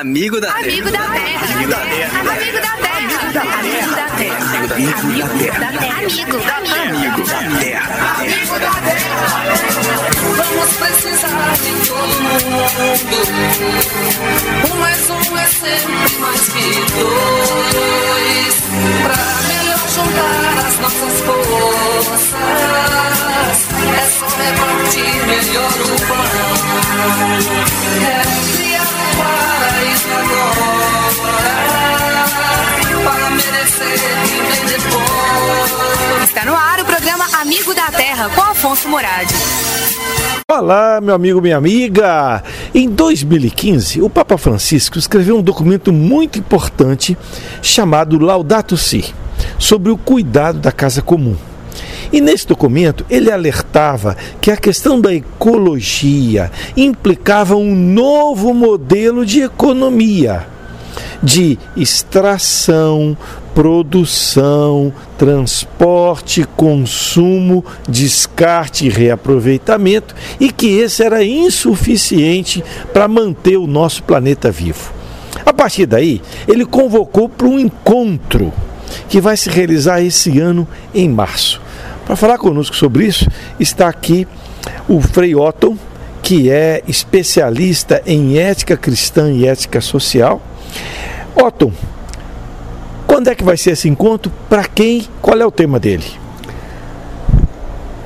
Amigo da Amigo Terra. Amigo da Terra. Amigo da Terra. Amigo da Terra. Amigo da Terra. Amigo da Terra. Amigo da Terra. Amigo da Terra. Vamos precisar de todo mundo. Um mais um é sempre mais que dois. Amigo da Terra com Afonso Moradi. Olá, meu amigo, minha amiga! Em 2015, o Papa Francisco escreveu um documento muito importante chamado Laudato Si, sobre o cuidado da casa comum. E nesse documento ele alertava que a questão da ecologia implicava um novo modelo de economia, de extração, produção, transporte, consumo, descarte e reaproveitamento, e que esse era insuficiente para manter o nosso planeta vivo. A partir daí, ele convocou para um encontro que vai se realizar esse ano em março. Para falar conosco sobre isso, está aqui o Frei Otton, que é especialista em ética cristã e ética social. Otton, quando é que vai ser esse encontro? Para quem? Qual é o tema dele?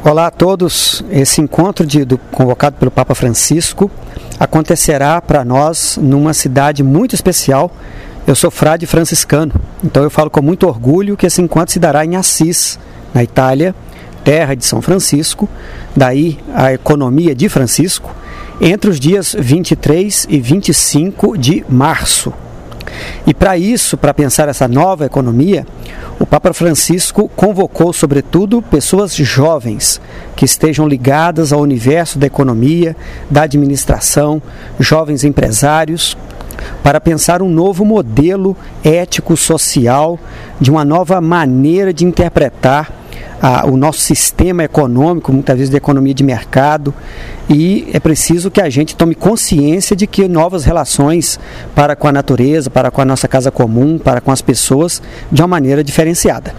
Olá a todos. Esse encontro de, do, convocado pelo Papa Francisco acontecerá para nós numa cidade muito especial. Eu sou frade franciscano, então eu falo com muito orgulho que esse encontro se dará em Assis, na Itália, terra de São Francisco, daí a economia de Francisco, entre os dias 23 e 25 de março. E para isso, para pensar essa nova economia, o Papa Francisco convocou, sobretudo, pessoas jovens que estejam ligadas ao universo da economia, da administração, jovens empresários, para pensar um novo modelo ético-social, de uma nova maneira de interpretar a, o nosso sistema econômico, muitas vezes de economia de mercado, e é preciso que a gente tome consciência de que novas relações para com a natureza, para com a nossa casa comum, para com as pessoas, de uma maneira diferenciada.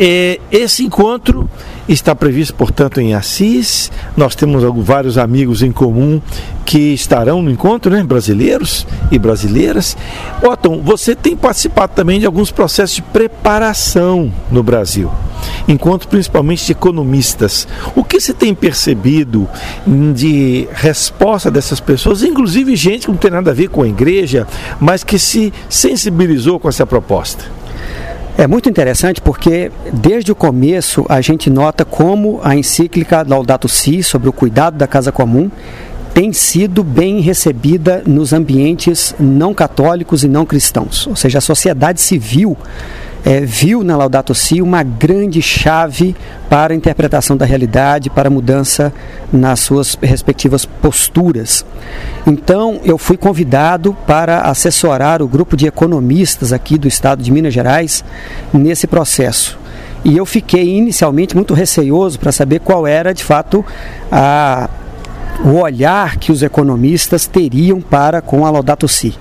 É, esse encontro está previsto, portanto, em Assis. Nós temos vários amigos em comum que estarão no encontro, né? brasileiros e brasileiras. Otton, você tem participado também de alguns processos de preparação no Brasil, encontro principalmente de economistas. O que você tem percebido de resposta dessas pessoas, inclusive gente que não tem nada a ver com a igreja, mas que se sensibilizou com essa proposta? É muito interessante porque desde o começo a gente nota como a encíclica Laudato Si sobre o cuidado da casa comum tem sido bem recebida nos ambientes não católicos e não cristãos. Ou seja, a sociedade civil é, viu na Laudato Si uma grande chave para a interpretação da realidade, para a mudança nas suas respectivas posturas. Então, eu fui convidado para assessorar o grupo de economistas aqui do estado de Minas Gerais nesse processo. E eu fiquei inicialmente muito receioso para saber qual era de fato a, o olhar que os economistas teriam para com a Laudato Si.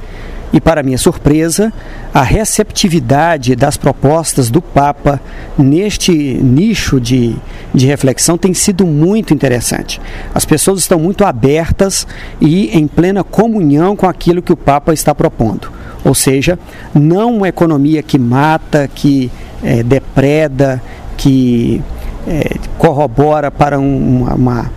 E, para minha surpresa, a receptividade das propostas do Papa neste nicho de, de reflexão tem sido muito interessante. As pessoas estão muito abertas e em plena comunhão com aquilo que o Papa está propondo. Ou seja, não uma economia que mata, que é, depreda, que é, corrobora para um, uma,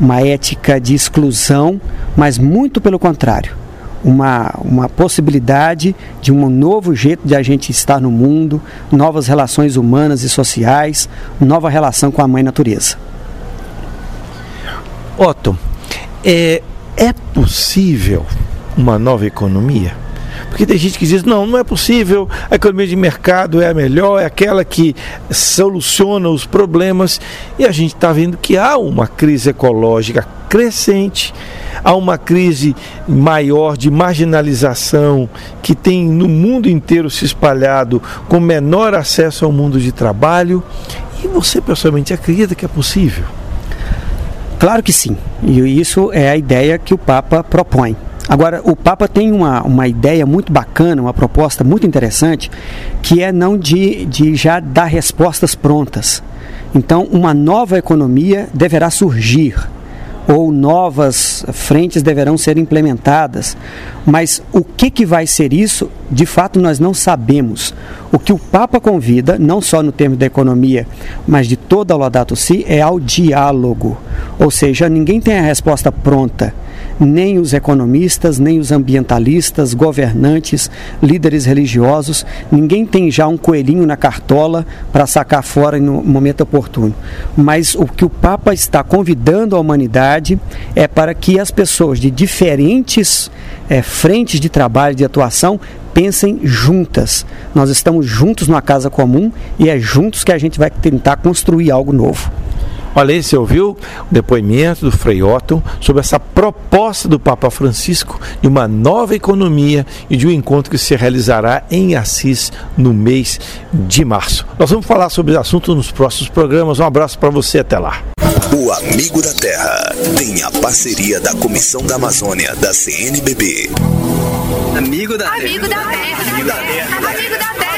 uma ética de exclusão, mas muito pelo contrário uma, uma possibilidade de um novo jeito de a gente estar no mundo, novas relações humanas e sociais, nova relação com a mãe natureza. Otto, é, é possível uma nova economia? Porque tem gente que diz, não, não é possível, a economia de mercado é a melhor, é aquela que soluciona os problemas. E a gente está vendo que há uma crise ecológica crescente, há uma crise maior de marginalização que tem no mundo inteiro se espalhado com menor acesso ao mundo de trabalho. E você pessoalmente acredita que é possível? Claro que sim, e isso é a ideia que o Papa propõe. Agora, o Papa tem uma, uma ideia muito bacana, uma proposta muito interessante, que é não de, de já dar respostas prontas. Então, uma nova economia deverá surgir ou novas frentes deverão ser implementadas. Mas o que, que vai ser isso, de fato nós não sabemos. O que o Papa convida, não só no termo da economia, mas de toda a Laudato Si, é ao diálogo. Ou seja, ninguém tem a resposta pronta nem os economistas, nem os ambientalistas, governantes, líderes religiosos, ninguém tem já um coelhinho na cartola para sacar fora no momento oportuno. Mas o que o Papa está convidando a humanidade é para que as pessoas de diferentes é, frentes de trabalho, de atuação, pensem juntas. Nós estamos juntos numa casa comum e é juntos que a gente vai tentar construir algo novo. Olha aí, você ouviu o depoimento do Frei Otton sobre essa proposta do Papa Francisco de uma nova economia e de um encontro que se realizará em Assis no mês de março. Nós vamos falar sobre o assunto nos próximos programas. Um abraço para você, até lá. O Amigo da Terra tem a parceria da Comissão da Amazônia da CNBB. Amigo da Terra. Amigo da Terra. Amigo da Terra. Amigo da Terra. Amigo da Terra.